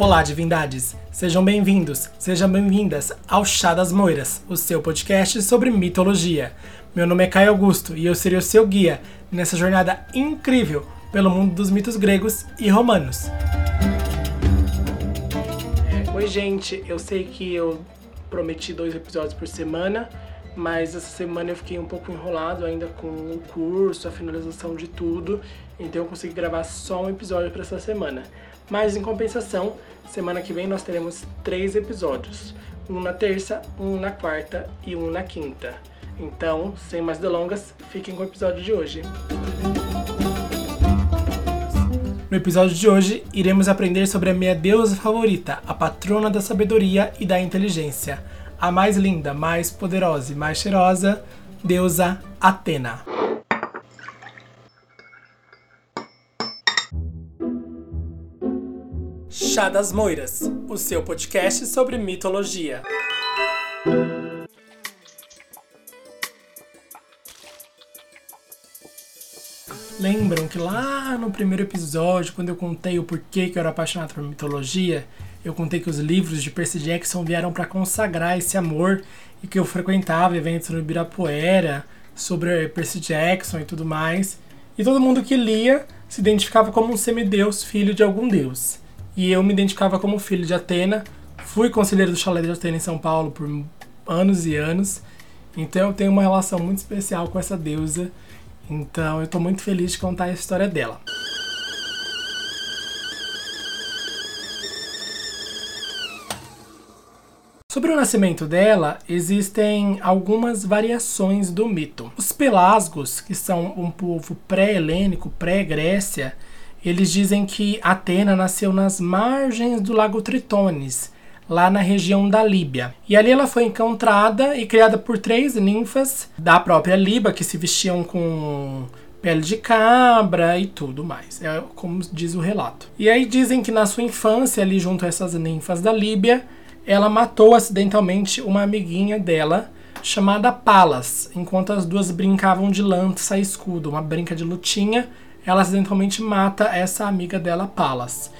Olá, divindades! Sejam bem-vindos, sejam bem-vindas ao Chá das Moiras, o seu podcast sobre mitologia. Meu nome é Caio Augusto e eu serei o seu guia nessa jornada incrível pelo mundo dos mitos gregos e romanos. Oi, gente, eu sei que eu prometi dois episódios por semana, mas essa semana eu fiquei um pouco enrolado ainda com o curso, a finalização de tudo, então eu consegui gravar só um episódio para essa semana. Mas em compensação, semana que vem nós teremos três episódios: um na terça, um na quarta e um na quinta. Então, sem mais delongas, fiquem com o episódio de hoje. No episódio de hoje, iremos aprender sobre a minha deusa favorita, a patrona da sabedoria e da inteligência, a mais linda, mais poderosa e mais cheirosa, deusa Atena. Chá das Moiras, o seu podcast sobre mitologia. Lembram que lá no primeiro episódio, quando eu contei o porquê que eu era apaixonado por mitologia, eu contei que os livros de Percy Jackson vieram para consagrar esse amor e que eu frequentava eventos no Ibirapuera sobre Percy Jackson e tudo mais. E todo mundo que lia se identificava como um semideus, filho de algum deus e eu me identificava como filho de Atena. Fui conselheiro do chalé de Atena em São Paulo por anos e anos. Então eu tenho uma relação muito especial com essa deusa. Então eu estou muito feliz de contar a história dela. Sobre o nascimento dela, existem algumas variações do mito. Os pelasgos, que são um povo pré-helênico, pré-Grécia, eles dizem que Atena nasceu nas margens do lago Tritones, lá na região da Líbia. E ali ela foi encontrada e criada por três ninfas da própria Líbia, que se vestiam com pele de cabra e tudo mais. É como diz o relato. E aí dizem que na sua infância, ali junto a essas ninfas da Líbia, ela matou acidentalmente uma amiguinha dela chamada Palas, enquanto as duas brincavam de lança e escudo, uma brinca de lutinha ela acidentalmente mata essa amiga dela, Palas.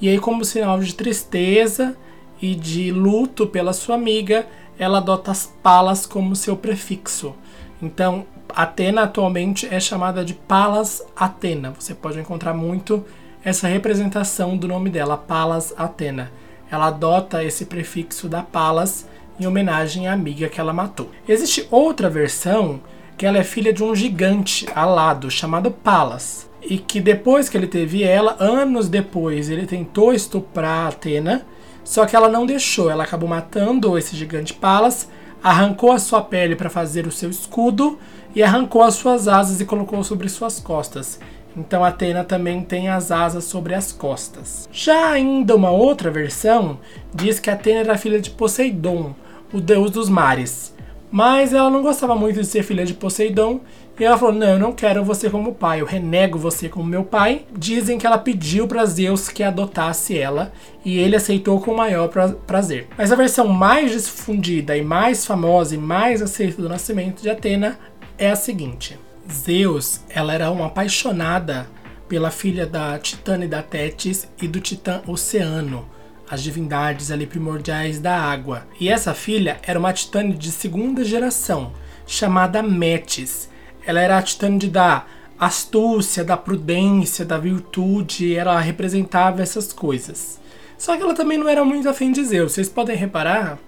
E aí, como sinal de tristeza e de luto pela sua amiga, ela adota as Palas como seu prefixo. Então, Atena atualmente é chamada de Palas Atena. Você pode encontrar muito essa representação do nome dela, Palas Atena. Ela adota esse prefixo da Palas em homenagem à amiga que ela matou. Existe outra versão que ela é filha de um gigante alado chamado Palas e que depois que ele teve ela, anos depois, ele tentou estuprar Atena, só que ela não deixou, ela acabou matando esse gigante Palas, arrancou a sua pele para fazer o seu escudo e arrancou as suas asas e colocou sobre suas costas. Então Atena também tem as asas sobre as costas. Já ainda uma outra versão diz que Atena era filha de Poseidon, o deus dos mares. Mas ela não gostava muito de ser filha de Poseidon e ela falou: Não, eu não quero você como pai, eu renego você como meu pai. Dizem que ela pediu para Zeus que adotasse ela e ele aceitou com o maior pra prazer. Mas a versão mais difundida e mais famosa e mais aceita do nascimento de Atena é a seguinte: Zeus, ela era uma apaixonada pela filha da Titânida Tétis e do Titã Oceano as divindades ali primordiais da água. E essa filha era uma titã de segunda geração, chamada Metis. Ela era a titânide da astúcia, da prudência, da virtude, ela representava essas coisas. Só que ela também não era muito afim de Zeus. Vocês podem reparar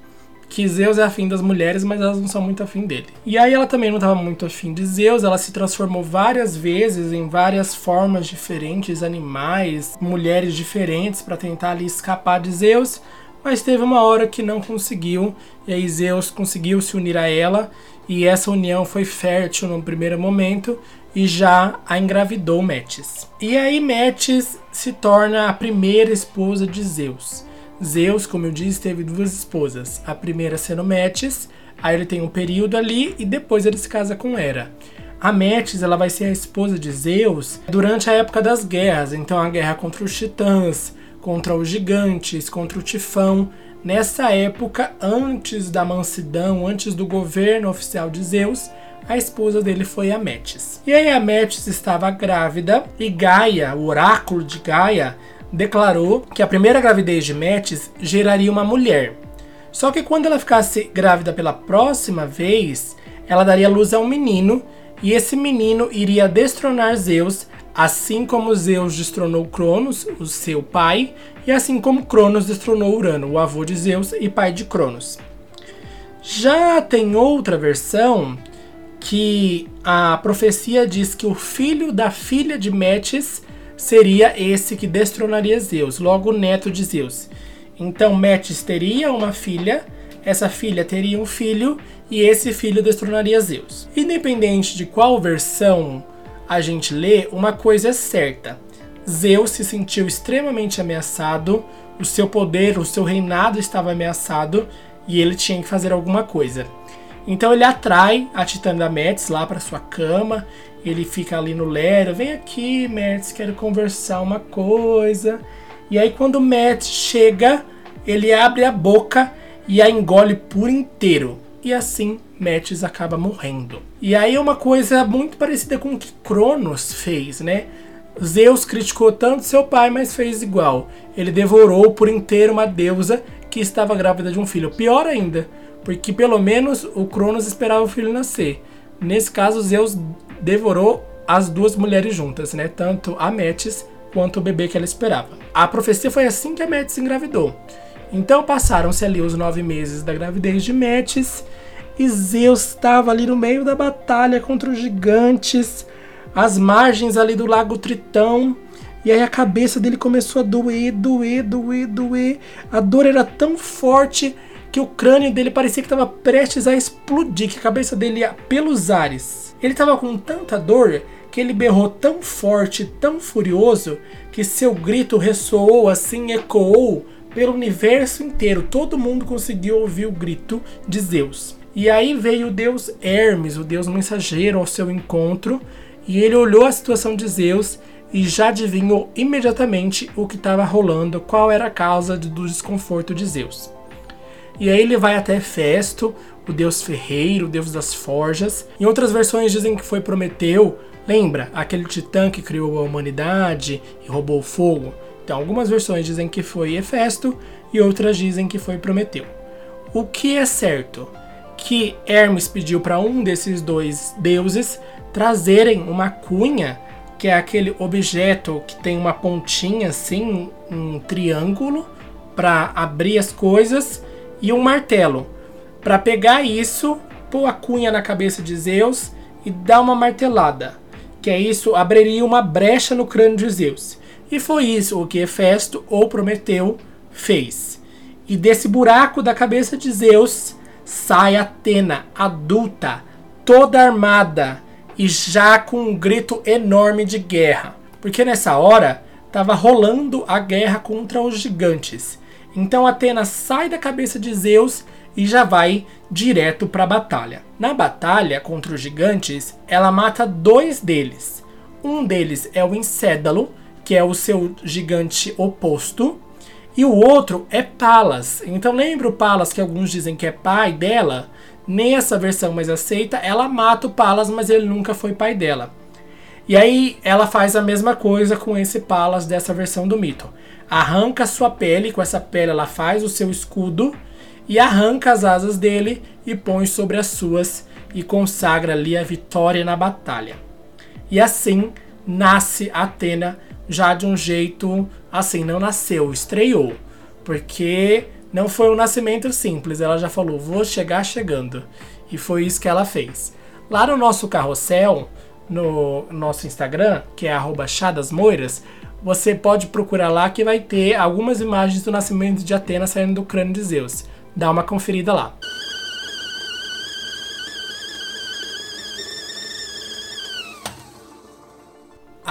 que Zeus é afim das mulheres, mas elas não são muito afim dele. E aí ela também não estava muito afim de Zeus, ela se transformou várias vezes em várias formas diferentes, animais, mulheres diferentes para tentar ali escapar de Zeus, mas teve uma hora que não conseguiu, e aí Zeus conseguiu se unir a ela, e essa união foi fértil no primeiro momento e já a engravidou Metis. E aí Metis se torna a primeira esposa de Zeus. Zeus, como eu disse, teve duas esposas. A primeira sendo Metis, aí ele tem um período ali e depois ele se casa com Hera. A Metis ela vai ser a esposa de Zeus durante a época das guerras, então a guerra contra os titãs, contra os gigantes, contra o Tifão. Nessa época, antes da mansidão, antes do governo oficial de Zeus, a esposa dele foi a Metis. E aí Metis estava grávida e Gaia, o oráculo de Gaia, declarou que a primeira gravidez de Metis geraria uma mulher. Só que quando ela ficasse grávida pela próxima vez, ela daria luz a um menino, e esse menino iria destronar Zeus, assim como Zeus destronou Cronos, o seu pai, e assim como Cronos destronou Urano, o avô de Zeus e pai de Cronos. Já tem outra versão que a profecia diz que o filho da filha de Metis seria esse que destronaria Zeus, logo o neto de Zeus. Então Metis teria uma filha, essa filha teria um filho e esse filho destronaria Zeus. Independente de qual versão a gente lê, uma coisa é certa: Zeus se sentiu extremamente ameaçado, o seu poder, o seu reinado estava ameaçado e ele tinha que fazer alguma coisa. Então ele atrai a Titã da Metis lá para sua cama. Ele fica ali no Lero, vem aqui, Metis, quero conversar uma coisa. E aí quando Metis chega, ele abre a boca e a engole por inteiro. E assim Metis acaba morrendo. E aí é uma coisa muito parecida com o que Cronos fez, né? Zeus criticou tanto seu pai, mas fez igual. Ele devorou por inteiro uma deusa que estava grávida de um filho. Pior ainda, porque pelo menos o Cronos esperava o filho nascer. Nesse caso, Zeus devorou as duas mulheres juntas, né? Tanto a Metis quanto o bebê que ela esperava. A profecia foi assim que a Metis engravidou. Então passaram-se ali os nove meses da gravidez de Metis e Zeus estava ali no meio da batalha contra os gigantes, às margens ali do lago Tritão. E aí a cabeça dele começou a doer, doer, doer, doer. A dor era tão forte que o crânio dele parecia que estava prestes a explodir, que a cabeça dele ia pelos ares. Ele estava com tanta dor que ele berrou tão forte, tão furioso, que seu grito ressoou assim, ecoou pelo universo inteiro. Todo mundo conseguiu ouvir o grito de Zeus. E aí veio o deus Hermes, o deus mensageiro, ao seu encontro, e ele olhou a situação de Zeus e já adivinhou imediatamente o que estava rolando, qual era a causa do desconforto de Zeus. E aí ele vai até Festo, o deus ferreiro, o deus das forjas. Em outras versões dizem que foi Prometeu, lembra? Aquele titã que criou a humanidade e roubou o fogo. Então, algumas versões dizem que foi Hefesto e outras dizem que foi Prometeu. O que é certo? Que Hermes pediu para um desses dois deuses trazerem uma cunha, que é aquele objeto que tem uma pontinha assim, um triângulo, para abrir as coisas e um martelo. Para pegar isso, pôr a cunha na cabeça de Zeus e dar uma martelada. Que é isso, abriria uma brecha no crânio de Zeus. E foi isso o que Hefesto ou Prometeu fez. E desse buraco da cabeça de Zeus sai Atena, adulta, toda armada e já com um grito enorme de guerra. Porque nessa hora estava rolando a guerra contra os gigantes. Então Atena sai da cabeça de Zeus e já vai direto para a batalha. Na batalha contra os gigantes, ela mata dois deles. Um deles é o Encédalo, que é o seu gigante oposto, e o outro é Palas. Então lembra o Palas que alguns dizem que é pai dela? Nessa versão mais aceita, ela mata o Palas, mas ele nunca foi pai dela. E aí ela faz a mesma coisa com esse Palas dessa versão do mito arranca sua pele, com essa pele ela faz o seu escudo e arranca as asas dele e põe sobre as suas e consagra ali a vitória na batalha. E assim nasce Atena já de um jeito assim, não nasceu, estreou, porque não foi um nascimento simples, ela já falou, vou chegar chegando. E foi isso que ela fez. Lá no nosso carrossel, no nosso Instagram, que é chadasmoiras, você pode procurar lá que vai ter algumas imagens do nascimento de Atena saindo do crânio de Zeus. Dá uma conferida lá.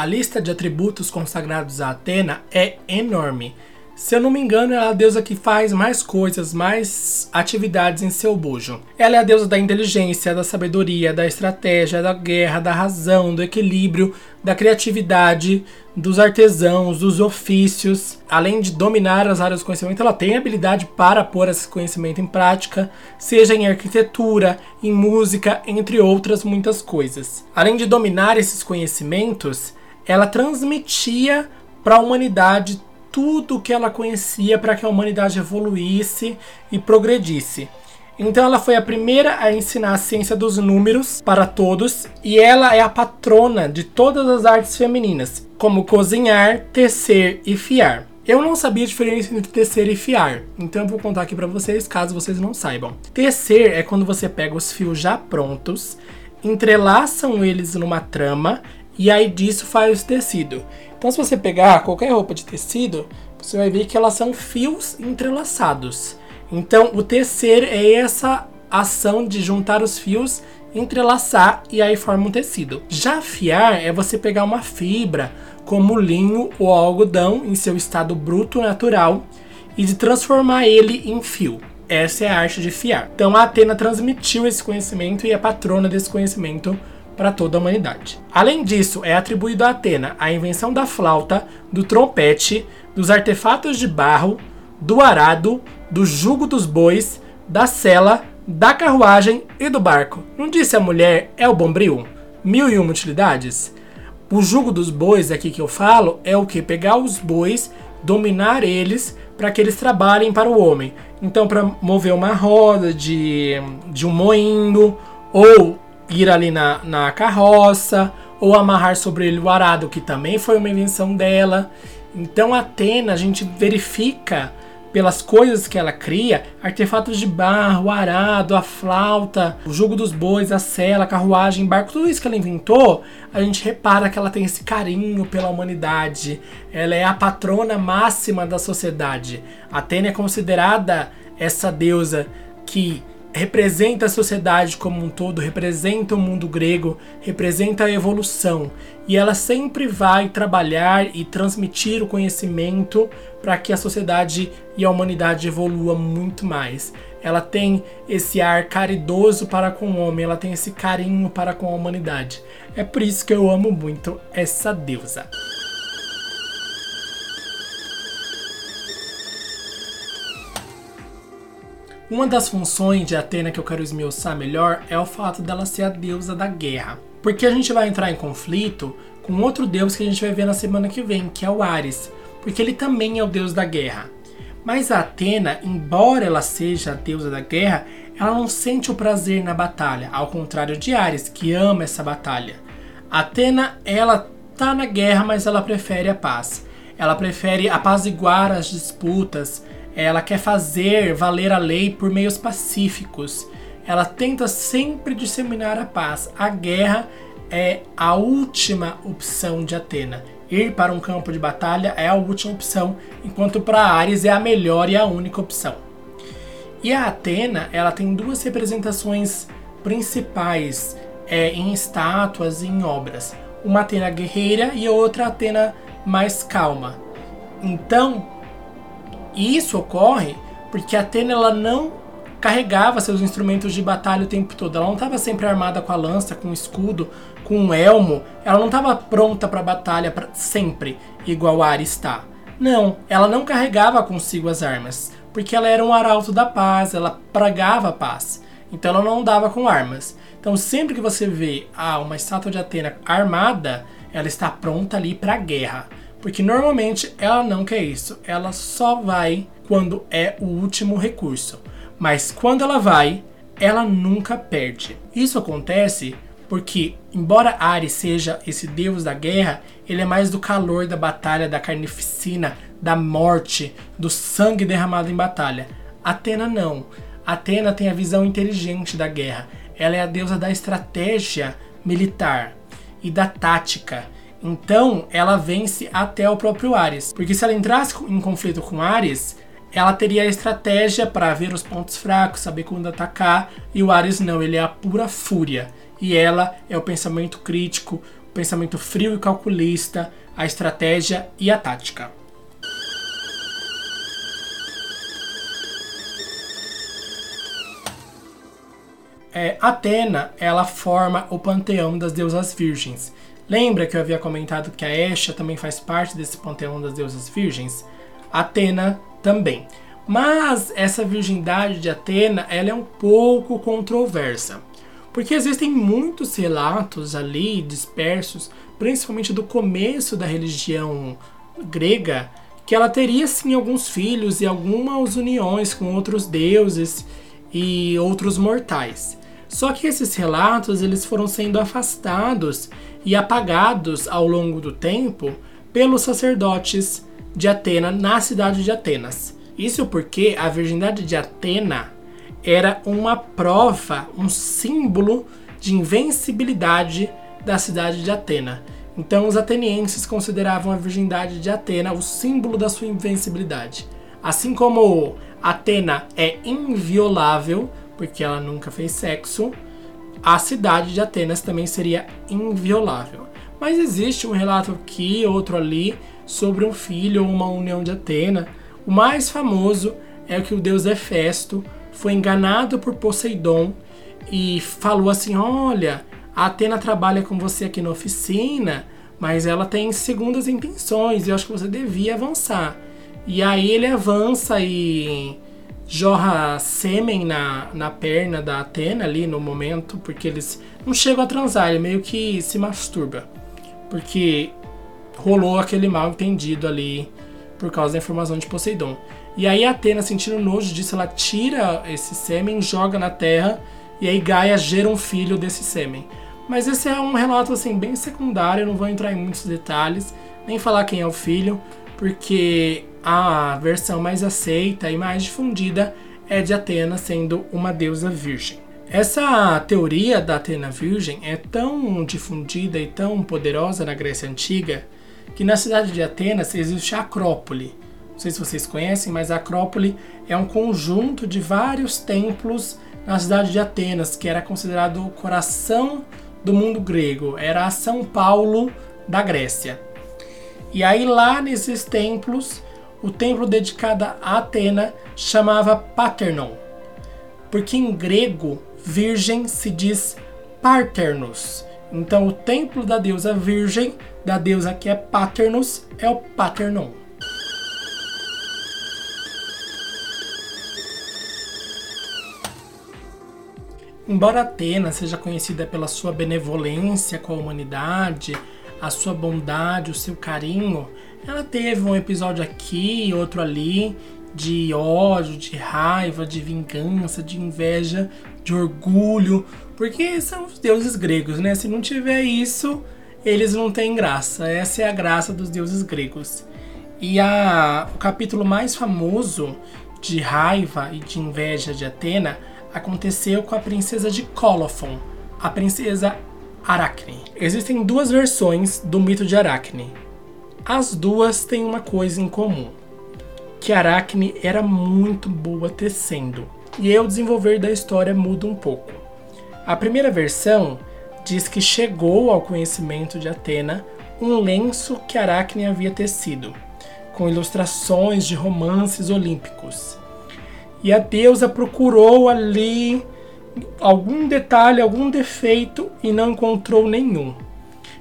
A lista de atributos consagrados a Atena é enorme. Se eu não me engano, ela é a deusa que faz mais coisas, mais atividades em seu bojo. Ela é a deusa da inteligência, da sabedoria, da estratégia, da guerra, da razão, do equilíbrio, da criatividade, dos artesãos, dos ofícios. Além de dominar as áreas do conhecimento, ela tem habilidade para pôr esse conhecimento em prática, seja em arquitetura, em música, entre outras muitas coisas. Além de dominar esses conhecimentos, ela transmitia para a humanidade tudo que ela conhecia para que a humanidade evoluísse e progredisse. Então ela foi a primeira a ensinar a ciência dos números para todos e ela é a patrona de todas as artes femininas, como cozinhar, tecer e fiar. Eu não sabia a diferença entre tecer e fiar, então eu vou contar aqui para vocês caso vocês não saibam. Tecer é quando você pega os fios já prontos, entrelaçam eles numa trama e aí disso faz o tecido. Então se você pegar qualquer roupa de tecido, você vai ver que elas são fios entrelaçados. Então, o tecer é essa ação de juntar os fios, entrelaçar e aí forma um tecido. Já fiar é você pegar uma fibra, como linho ou algodão, em seu estado bruto natural, e de transformar ele em fio. Essa é a arte de fiar. Então, a Atena transmitiu esse conhecimento e é patrona desse conhecimento para toda a humanidade. Além disso, é atribuído a Atena a invenção da flauta, do trompete, dos artefatos de barro, do arado, do jugo dos bois, da sela, da carruagem e do barco. Não disse a mulher é o bombril? Mil e uma utilidades? O jugo dos bois aqui que eu falo é o que? Pegar os bois, dominar eles para que eles trabalhem para o homem. Então, para mover uma roda de, de um moinho, ou ir ali na, na carroça, ou amarrar sobre ele o arado, que também foi uma invenção dela. Então, Atena, a gente verifica pelas coisas que ela cria, artefatos de barro, arado, a flauta, o jugo dos bois, a sela, a carruagem, barco, tudo isso que ela inventou, a gente repara que ela tem esse carinho pela humanidade. Ela é a patrona máxima da sociedade. Atena é considerada essa deusa que representa a sociedade como um todo, representa o mundo grego, representa a evolução. E ela sempre vai trabalhar e transmitir o conhecimento para que a sociedade e a humanidade evolua muito mais. Ela tem esse ar caridoso para com o homem, ela tem esse carinho para com a humanidade. É por isso que eu amo muito essa deusa. Uma das funções de Atena que eu quero esmiuçar melhor é o fato dela ser a deusa da guerra. Porque a gente vai entrar em conflito com outro deus que a gente vai ver na semana que vem, que é o Ares, porque ele também é o deus da guerra. Mas a Atena, embora ela seja a deusa da guerra, ela não sente o prazer na batalha, ao contrário de Ares, que ama essa batalha. A Atena, ela tá na guerra, mas ela prefere a paz. Ela prefere apaziguar as disputas, ela quer fazer valer a lei por meios pacíficos. Ela tenta sempre disseminar a paz. A guerra é a última opção de Atena. Ir para um campo de batalha é a última opção, enquanto para Ares é a melhor e a única opção. E a Atena, ela tem duas representações principais é, em estátuas e em obras. Uma Atena guerreira e outra Atena mais calma. Então, e isso ocorre porque a Atena ela não carregava seus instrumentos de batalha o tempo todo. Ela não estava sempre armada com a lança, com o escudo, com um elmo. Ela não estava pronta para batalha pra sempre, igual Ares está. Não, ela não carregava consigo as armas, porque ela era um arauto da paz, ela pregava a paz. Então ela não andava com armas. Então sempre que você vê ah, uma estátua de Atena armada, ela está pronta ali para a guerra. Porque normalmente ela não quer isso. Ela só vai quando é o último recurso. Mas quando ela vai, ela nunca perde. Isso acontece porque, embora Ares seja esse deus da guerra, ele é mais do calor da batalha, da carnificina, da morte, do sangue derramado em batalha. Atena não. Atena tem a visão inteligente da guerra. Ela é a deusa da estratégia militar e da tática. Então, ela vence até o próprio Ares. Porque se ela entrasse em conflito com Ares, ela teria a estratégia para ver os pontos fracos, saber quando atacar, e o Ares não, ele é a pura fúria. E ela é o pensamento crítico, o pensamento frio e calculista, a estratégia e a tática. É, Atena, ela forma o panteão das deusas virgens. Lembra que eu havia comentado que a Esha também faz parte desse panteão das deusas virgens? Atena também. Mas essa virgindade de Atena ela é um pouco controversa. Porque existem muitos relatos ali dispersos, principalmente do começo da religião grega, que ela teria sim alguns filhos e algumas uniões com outros deuses e outros mortais. Só que esses relatos eles foram sendo afastados e apagados ao longo do tempo pelos sacerdotes de Atena na cidade de Atenas. Isso porque a virgindade de Atena era uma prova, um símbolo de invencibilidade da cidade de Atena. Então, os atenienses consideravam a virgindade de Atena o símbolo da sua invencibilidade. Assim como Atena é inviolável, porque ela nunca fez sexo, a cidade de Atenas também seria inviolável. Mas existe um relato aqui, outro ali, sobre um filho ou uma união de Atena. O mais famoso é que o deus Hefesto foi enganado por Poseidon e falou assim: Olha, a Atena trabalha com você aqui na oficina, mas ela tem segundas intenções e eu acho que você devia avançar. E aí ele avança e jorra sêmen na, na perna da Atena ali no momento, porque eles não chegam a transar, ele meio que se masturba. Porque rolou aquele mal entendido ali por causa da informação de Poseidon. E aí Atena, sentindo nojo disso, ela tira esse sêmen, joga na terra, e aí Gaia gera um filho desse sêmen. Mas esse é um relato assim bem secundário, não vou entrar em muitos detalhes, nem falar quem é o filho, porque a versão mais aceita e mais difundida é de Atena sendo uma deusa virgem. Essa teoria da Atena virgem é tão difundida e tão poderosa na Grécia Antiga que na cidade de Atenas existe a Acrópole. Não sei se vocês conhecem, mas a Acrópole é um conjunto de vários templos na cidade de Atenas, que era considerado o coração do mundo grego, era a São Paulo da Grécia. E aí lá nesses templos, o templo dedicado a Atena chamava Paternon, porque em grego virgem se diz Paternos. Então o templo da deusa virgem, da deusa que é Paternos, é o Paternon. Embora Atena seja conhecida pela sua benevolência com a humanidade, a sua bondade, o seu carinho, ela teve um episódio aqui e outro ali de ódio, de raiva, de vingança, de inveja, de orgulho, porque são os deuses gregos, né? Se não tiver isso, eles não têm graça. Essa é a graça dos deuses gregos. E a, o capítulo mais famoso de raiva e de inveja de Atena aconteceu com a princesa de Colophon, a princesa Aracne. Existem duas versões do mito de Aracne. As duas têm uma coisa em comum: que Aracne era muito boa tecendo, e o desenvolver da história muda um pouco. A primeira versão diz que chegou ao conhecimento de Atena um lenço que Aracne havia tecido, com ilustrações de romances olímpicos. E a deusa procurou ali algum detalhe, algum defeito e não encontrou nenhum.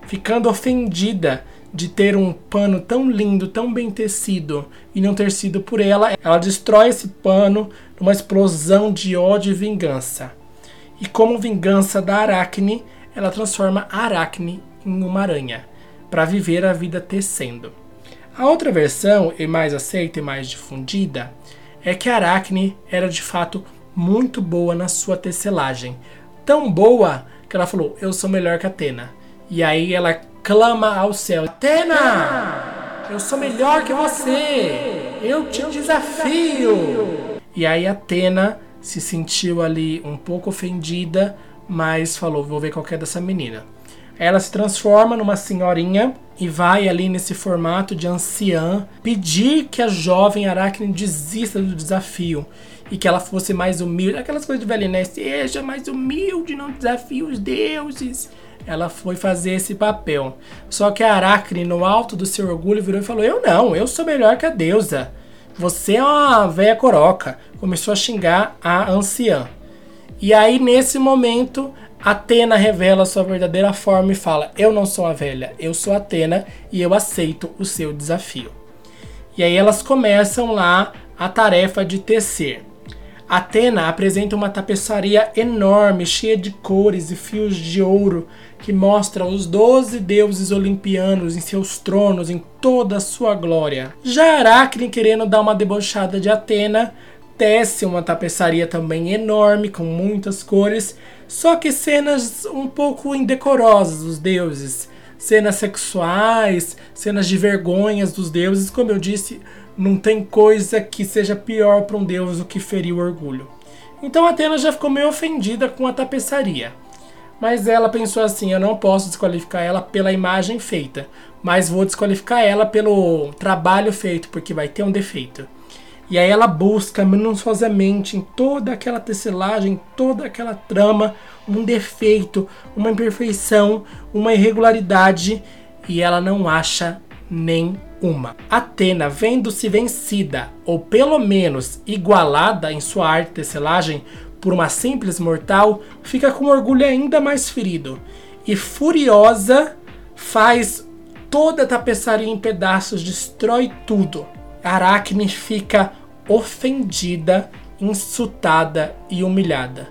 Ficando ofendida de ter um pano tão lindo, tão bem tecido e não ter sido por ela, ela destrói esse pano numa explosão de ódio e vingança. E como vingança da Aracne, ela transforma a Aracne em uma aranha para viver a vida tecendo. A outra versão, e mais aceita e mais difundida, é que Aracne era de fato muito boa na sua tecelagem. Tão boa que ela falou: Eu sou melhor que Atena. E aí ela clama ao céu: Atena, eu sou melhor que você. Eu te desafio. E aí Atena se sentiu ali um pouco ofendida, mas falou: Vou ver qual é dessa menina. Ela se transforma numa senhorinha e vai ali nesse formato de anciã pedir que a jovem Aracne desista do desafio e que ela fosse mais humilde. Aquelas coisas de velha, né? Seja mais humilde, não desafie os deuses. Ela foi fazer esse papel. Só que a Aracne, no alto do seu orgulho, virou e falou: Eu não, eu sou melhor que a deusa. Você é uma velha coroca. Começou a xingar a anciã. E aí, nesse momento, Atena revela sua verdadeira forma e fala: Eu não sou a velha, eu sou Atena e eu aceito o seu desafio. E aí elas começam lá a tarefa de tecer. Atena apresenta uma tapeçaria enorme, cheia de cores e fios de ouro, que mostra os doze deuses olimpianos em seus tronos em toda a sua glória. Já Aracne, querendo dar uma debochada de Atena, tece uma tapeçaria também enorme, com muitas cores, só que cenas um pouco indecorosas dos deuses. Cenas sexuais, cenas de vergonhas dos deuses, como eu disse, não tem coisa que seja pior para um deus do que ferir o orgulho. Então Atena já ficou meio ofendida com a tapeçaria. Mas ela pensou assim: eu não posso desqualificar ela pela imagem feita, mas vou desqualificar ela pelo trabalho feito, porque vai ter um defeito. E aí ela busca minuciosamente em toda aquela tecelagem, toda aquela trama, um defeito, uma imperfeição, uma irregularidade, e ela não acha nem uma. Atena, vendo-se vencida, ou pelo menos igualada em sua arte tecelagem por uma simples mortal, fica com orgulho ainda mais ferido e furiosa faz toda a tapeçaria em pedaços, destrói tudo. Aracne fica ofendida, insultada e humilhada,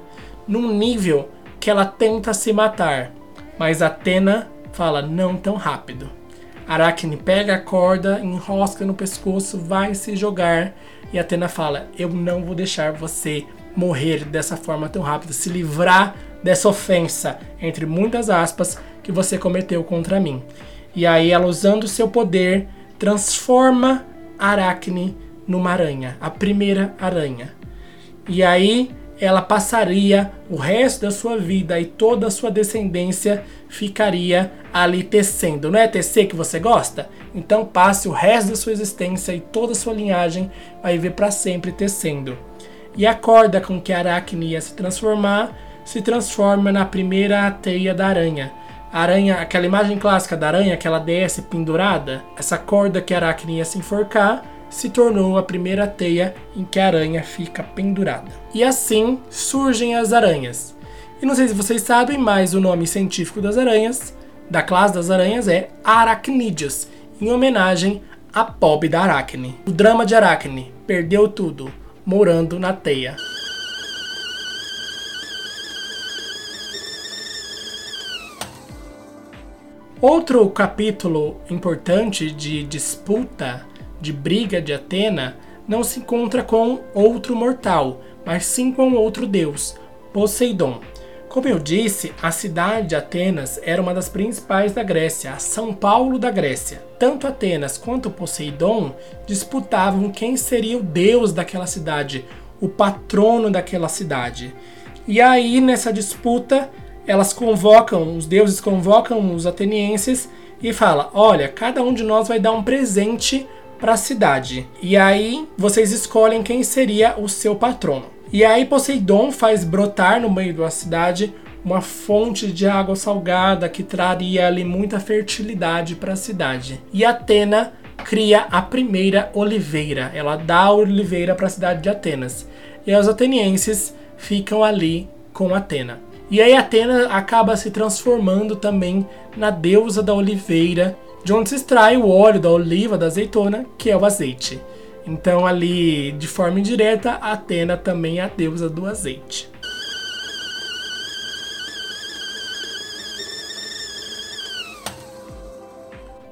num nível que ela tenta se matar, mas Atena fala não tão rápido. Aracne pega a corda, enrosca no pescoço, vai se jogar. E Atena fala: Eu não vou deixar você morrer dessa forma tão rápida, se livrar dessa ofensa, entre muitas aspas, que você cometeu contra mim. E aí ela, usando seu poder, transforma Aracne numa aranha, a primeira aranha. E aí ela passaria o resto da sua vida e toda a sua descendência ficaria ali tecendo. Não é tecer que você gosta? Então passe o resto da sua existência e toda a sua linhagem vai viver para sempre tecendo. E a corda com que a aracne ia se transformar se transforma na primeira teia da aranha. A aranha, aquela imagem clássica da aranha que ela desce pendurada, essa corda que a aracne ia se enforcar se tornou a primeira teia em que a aranha fica pendurada. E assim surgem as aranhas. E não sei se vocês sabem, mas o nome científico das aranhas, da classe das aranhas, é Aracnídeos, em homenagem à pobre da Aracne. O drama de Aracne perdeu tudo, morando na teia. Outro capítulo importante de disputa de briga de Atena não se encontra com outro mortal, mas sim com outro deus, Poseidon. Como eu disse, a cidade de Atenas era uma das principais da Grécia, a São Paulo da Grécia. Tanto Atenas quanto Poseidon disputavam quem seria o deus daquela cidade, o patrono daquela cidade. E aí, nessa disputa, elas convocam, os deuses convocam os atenienses e fala: "Olha, cada um de nós vai dar um presente para a cidade. E aí vocês escolhem quem seria o seu patrono. E aí Poseidon faz brotar no meio da cidade uma fonte de água salgada que traria ali muita fertilidade para a cidade. E Atena cria a primeira oliveira. Ela dá a oliveira para a cidade de Atenas. E os atenienses ficam ali com Atena. E aí Atena acaba se transformando também na deusa da oliveira de onde se extrai o óleo da oliva, da azeitona, que é o azeite. Então, ali, de forma indireta, Atena também é a deusa do azeite.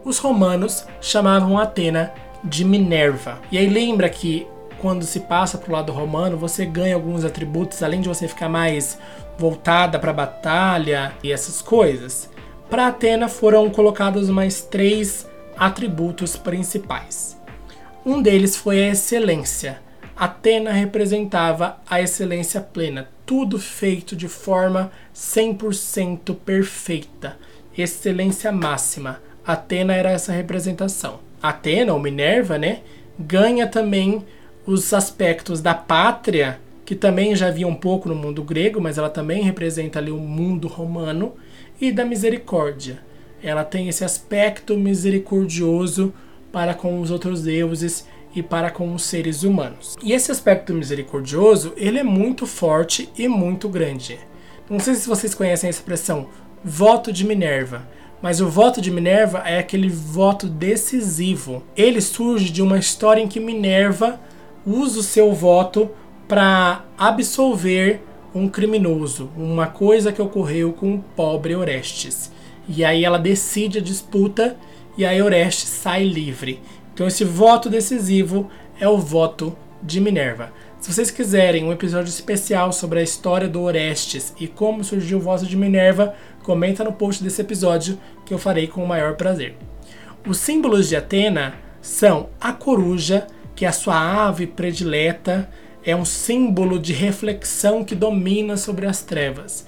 Os romanos chamavam Atena de Minerva. E aí lembra que quando se passa para o lado romano, você ganha alguns atributos, além de você ficar mais voltada para a batalha e essas coisas. Para Atena foram colocados mais três atributos principais. Um deles foi a excelência. Atena representava a excelência plena, tudo feito de forma 100% perfeita, excelência máxima. Atena era essa representação. Atena, ou Minerva, né, ganha também os aspectos da pátria, que também já havia um pouco no mundo grego, mas ela também representa ali o mundo romano e da misericórdia. Ela tem esse aspecto misericordioso para com os outros deuses e para com os seres humanos. E esse aspecto misericordioso, ele é muito forte e muito grande. Não sei se vocês conhecem a expressão voto de Minerva, mas o voto de Minerva é aquele voto decisivo. Ele surge de uma história em que Minerva usa o seu voto para absolver um criminoso, uma coisa que ocorreu com o pobre Orestes. E aí ela decide a disputa e aí Orestes sai livre. Então esse voto decisivo é o voto de Minerva. Se vocês quiserem um episódio especial sobre a história do Orestes e como surgiu o voto de Minerva, comenta no post desse episódio que eu farei com o maior prazer. Os símbolos de Atena são a coruja, que é a sua ave predileta, é um símbolo de reflexão que domina sobre as trevas.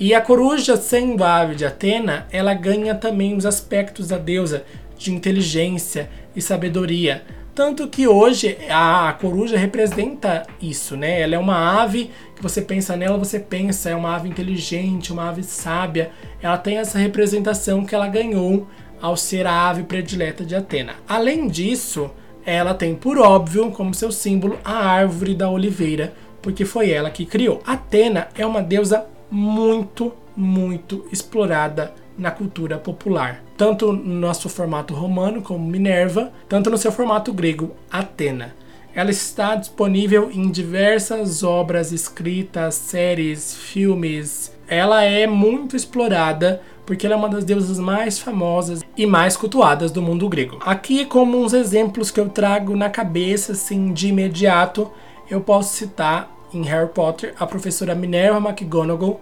E a coruja, sendo a ave de Atena, ela ganha também os aspectos da deusa de inteligência e sabedoria. Tanto que hoje a coruja representa isso, né? Ela é uma ave que você pensa nela, você pensa, é uma ave inteligente, uma ave sábia. Ela tem essa representação que ela ganhou ao ser a ave predileta de Atena. Além disso, ela tem por óbvio como seu símbolo a árvore da oliveira, porque foi ela que criou. Atena é uma deusa muito, muito explorada na cultura popular, tanto no nosso formato romano como Minerva, tanto no seu formato grego Atena. Ela está disponível em diversas obras escritas, séries, filmes. Ela é muito explorada porque ela é uma das deusas mais famosas e mais cultuadas do mundo grego. Aqui, como uns exemplos que eu trago na cabeça, assim, de imediato, eu posso citar em Harry Potter a professora Minerva McGonagall,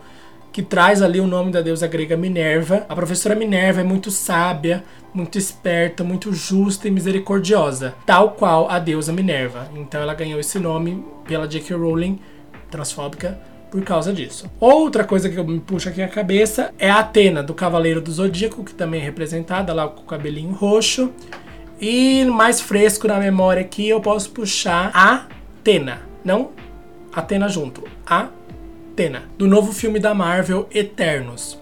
que traz ali o nome da deusa grega Minerva. A professora Minerva é muito sábia, muito esperta, muito justa e misericordiosa, tal qual a deusa Minerva. Então ela ganhou esse nome pela J.K. Rowling, transfóbica, por causa disso. Outra coisa que me puxo aqui a cabeça é a Atena, do Cavaleiro do Zodíaco, que também é representada lá com o cabelinho roxo. E mais fresco na memória aqui, eu posso puxar a Atena, não Atena junto, Atena, do novo filme da Marvel Eternos.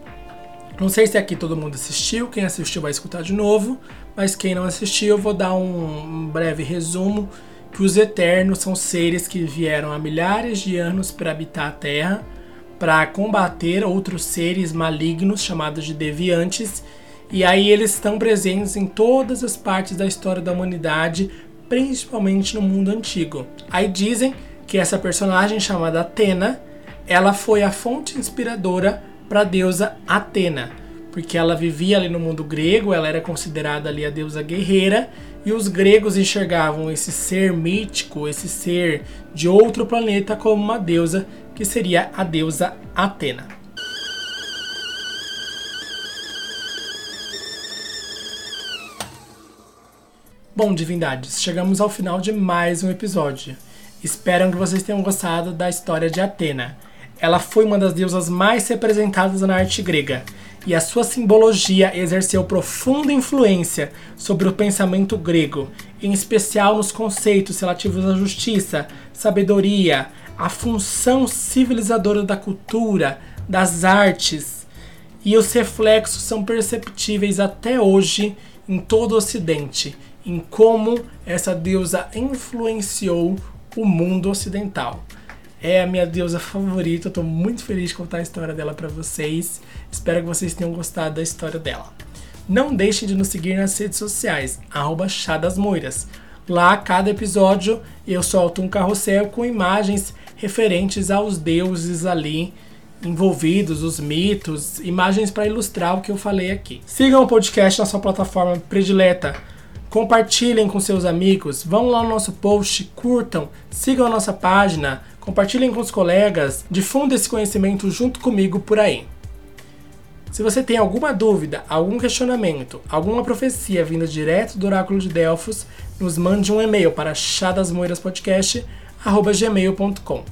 Não sei se aqui todo mundo assistiu, quem assistiu vai escutar de novo, mas quem não assistiu, eu vou dar um breve resumo que os Eternos são seres que vieram há milhares de anos para habitar a Terra, para combater outros seres malignos chamados de deviantes, e aí eles estão presentes em todas as partes da história da humanidade, principalmente no mundo antigo. Aí dizem que essa personagem chamada Atena, ela foi a fonte inspiradora para a deusa Atena, porque ela vivia ali no mundo grego, ela era considerada ali a deusa guerreira e os gregos enxergavam esse ser mítico, esse ser de outro planeta, como uma deusa, que seria a deusa Atena. Bom, divindades, chegamos ao final de mais um episódio. Espero que vocês tenham gostado da história de Atena. Ela foi uma das deusas mais representadas na arte grega e a sua simbologia exerceu profunda influência sobre o pensamento grego, em especial nos conceitos relativos à justiça, sabedoria, a função civilizadora da cultura, das artes, e os reflexos são perceptíveis até hoje em todo o Ocidente, em como essa deusa influenciou o mundo ocidental é a minha deusa favorita. Eu tô muito feliz de contar a história dela para vocês. Espero que vocês tenham gostado da história dela. Não deixem de nos seguir nas redes sociais, arroba Chadasmoiras. Lá, cada episódio, eu solto um carrossel com imagens referentes aos deuses ali envolvidos, os mitos, imagens para ilustrar o que eu falei aqui. Sigam o podcast na sua plataforma predileta. Compartilhem com seus amigos, vão lá no nosso post, curtam, sigam a nossa página, compartilhem com os colegas, difunda esse conhecimento junto comigo por aí. Se você tem alguma dúvida, algum questionamento, alguma profecia vinda direto do oráculo de Delfos, nos mande um e-mail para chadasmoiraspodcast@gmail.com.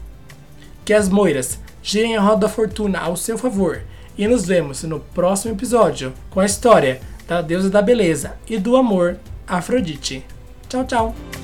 Que as moiras girem a roda da fortuna ao seu favor e nos vemos no próximo episódio com a história da deusa da beleza e do amor, Afro Ciao ciao!